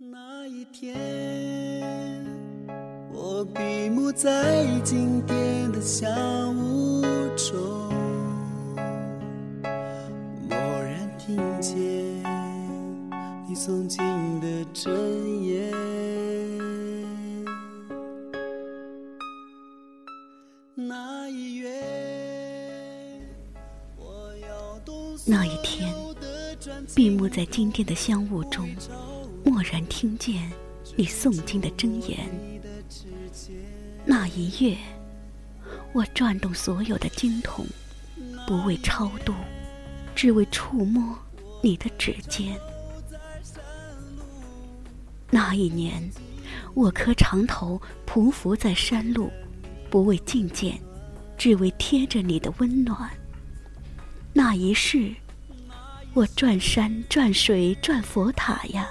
那一天，我闭目在经典的小屋中，蓦然听见你诵经的真言。那一月，我要动那一天，闭目在经殿的香雾中，蓦然听见你诵经的真言。那一月，我转动所有的经筒，不为超度，只为触摸你的指尖。那一年，我磕长头匍匐在山路，不为觐见，只为贴着你的温暖。那一世，我转山转水转佛塔呀，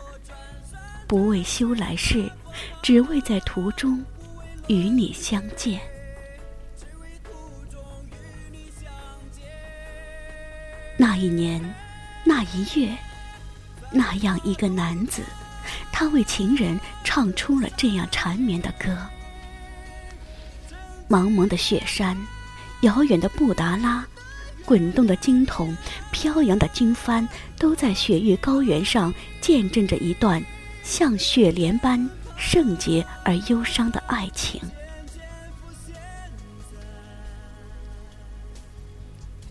不为修来世，只为在途中与你相见。那一年，那一月，那样一个男子，他为情人唱出了这样缠绵的歌。茫茫的雪山，遥远的布达拉，滚动的经筒，飘扬的经幡，都在雪域高原上见证着一段像雪莲般圣洁而忧伤的爱情。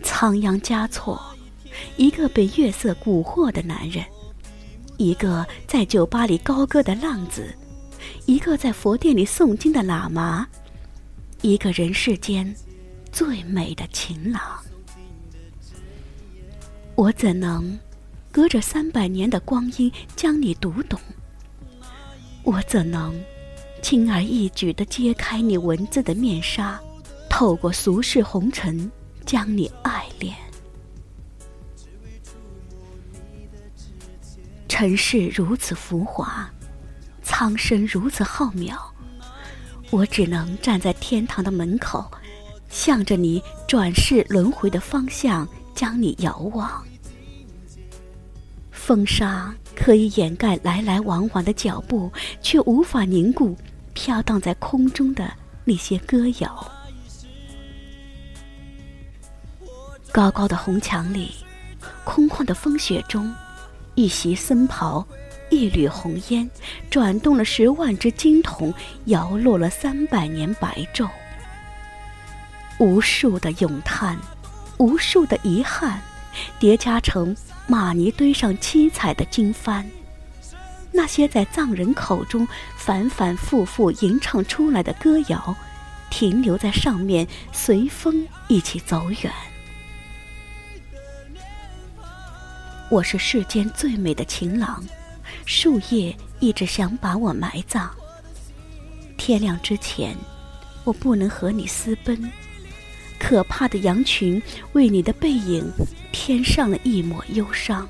仓央嘉措，一个被月色蛊惑的男人，一个在酒吧里高歌的浪子，一个在佛殿里诵经的喇嘛，一个人世间最美的情郎。我怎能隔着三百年的光阴将你读懂？我怎能轻而易举地揭开你文字的面纱，透过俗世红尘将你爱恋？尘世如此浮华，苍生如此浩渺，我只能站在天堂的门口，向着你转世轮回的方向，将你遥望。风沙可以掩盖来来往往的脚步，却无法凝固飘荡在空中的那些歌谣。高高的红墙里，空旷的风雪中，一袭僧袍，一缕红烟，转动了十万只金筒，摇落了三百年白昼。无数的咏叹，无数的遗憾，叠加成玛尼堆上七彩的经幡。那些在藏人口中反反复复吟唱出来的歌谣，停留在上面，随风一起走远。我是世间最美的情郎，树叶一直想把我埋葬。天亮之前，我不能和你私奔。可怕的羊群为你的背影添上了一抹忧伤。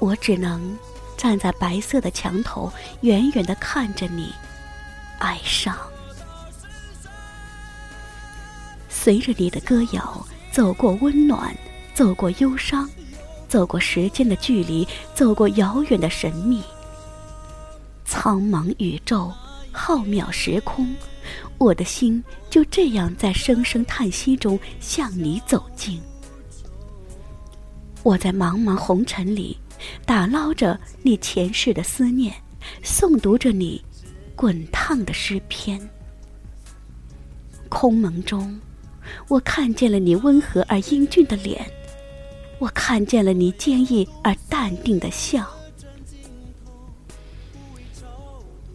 我只能站在白色的墙头，远远地看着你，哀伤。随着你的歌谣，走过温暖，走过忧伤。走过时间的距离，走过遥远的神秘。苍茫宇宙，浩渺时空，我的心就这样在声声叹息中向你走近。我在茫茫红尘里，打捞着你前世的思念，诵读着你滚烫的诗篇。空蒙中，我看见了你温和而英俊的脸。我看见了你坚毅而淡定的笑，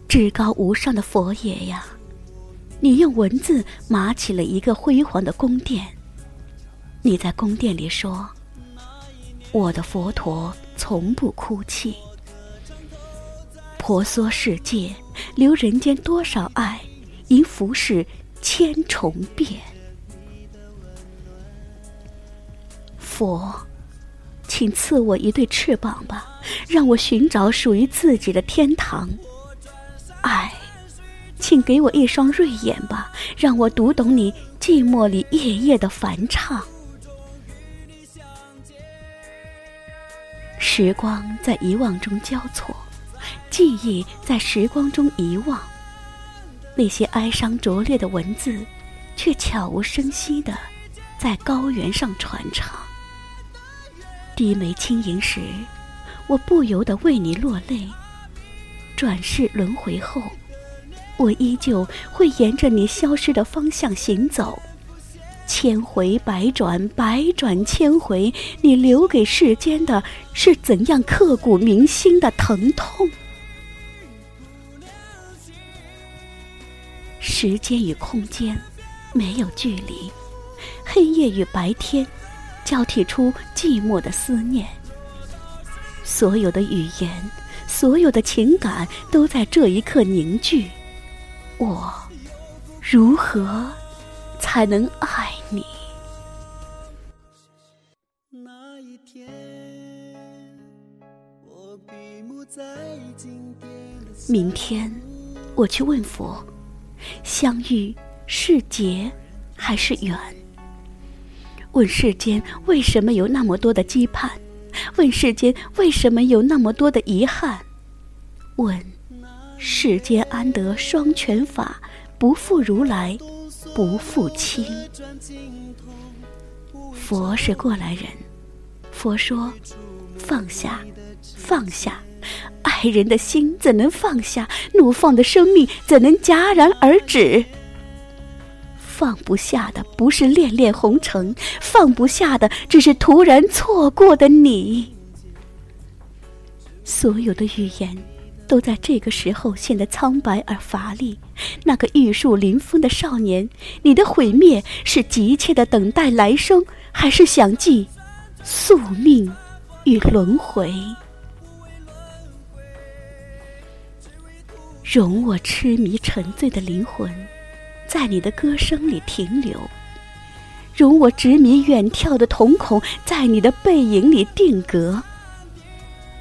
至高无上的佛爷呀，你用文字码起了一个辉煌的宫殿。你在宫殿里说：“我的佛陀从不哭泣。”婆娑世界，留人间多少爱，因浮世千重变。佛。请赐我一对翅膀吧，让我寻找属于自己的天堂。请给我一双锐眼吧，让我读懂你寂寞里夜夜的梵唱。时光在遗忘中交错，记忆在时光中遗忘，那些哀伤拙劣的文字，却悄无声息的在高原上传唱。低眉轻吟时，我不由得为你落泪。转世轮回后，我依旧会沿着你消失的方向行走。千回百转，百转千回，你留给世间的是怎样刻骨铭心的疼痛？时间与空间没有距离，黑夜与白天交替出寂寞的思念。所有的语言，所有的情感都在这一刻凝聚。我如何才能爱你？那一天，我闭目在经典的明天，我去问佛。相遇是劫还是缘？问世间为什么有那么多的羁绊？问世间为什么有那么多的遗憾？问世间安得双全法？不负如来，不负卿。佛是过来人，佛说：放下，放下。爱人的心怎能放下？怒放的生命怎能戛然而止？放不下的不是恋恋红尘，放不下的只是突然错过的你。所有的语言都在这个时候显得苍白而乏力。那个玉树临风的少年，你的毁灭是急切的等待来生，还是想记宿命与轮回？容我痴迷沉醉的灵魂，在你的歌声里停留；容我执迷远眺的瞳孔，在你的背影里定格。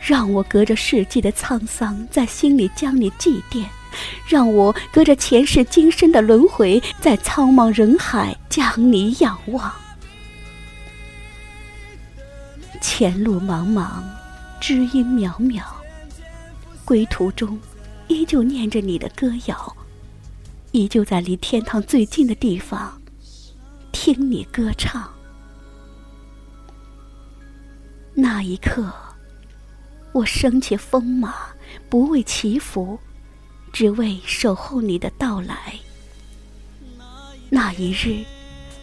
让我隔着世纪的沧桑，在心里将你祭奠；让我隔着前世今生的轮回，在苍茫人海将你仰望。前路茫茫，知音渺渺，归途中。依旧念着你的歌谣，依旧在离天堂最近的地方听你歌唱。那一刻，我升起风马，不为祈福，只为守候你的到来。那一日，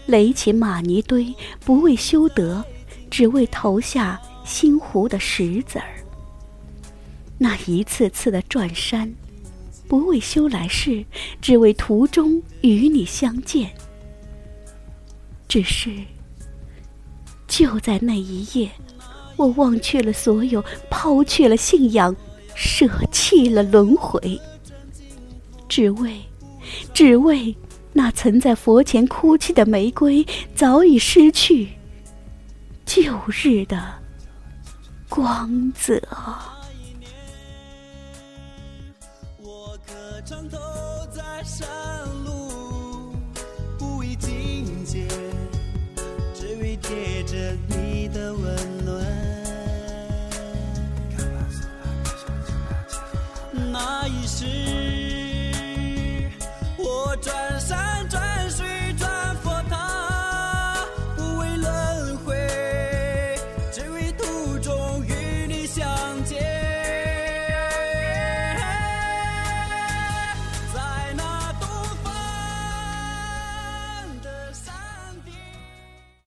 垒起玛尼堆，不为修德，只为投下心湖的石子儿。那一次次的转山，不为修来世，只为途中与你相见。只是，就在那一夜，我忘却了所有，抛却了信仰，舍弃了轮回，只为，只为那曾在佛前哭泣的玫瑰，早已失去旧日的光泽。长头在山路，不为境界，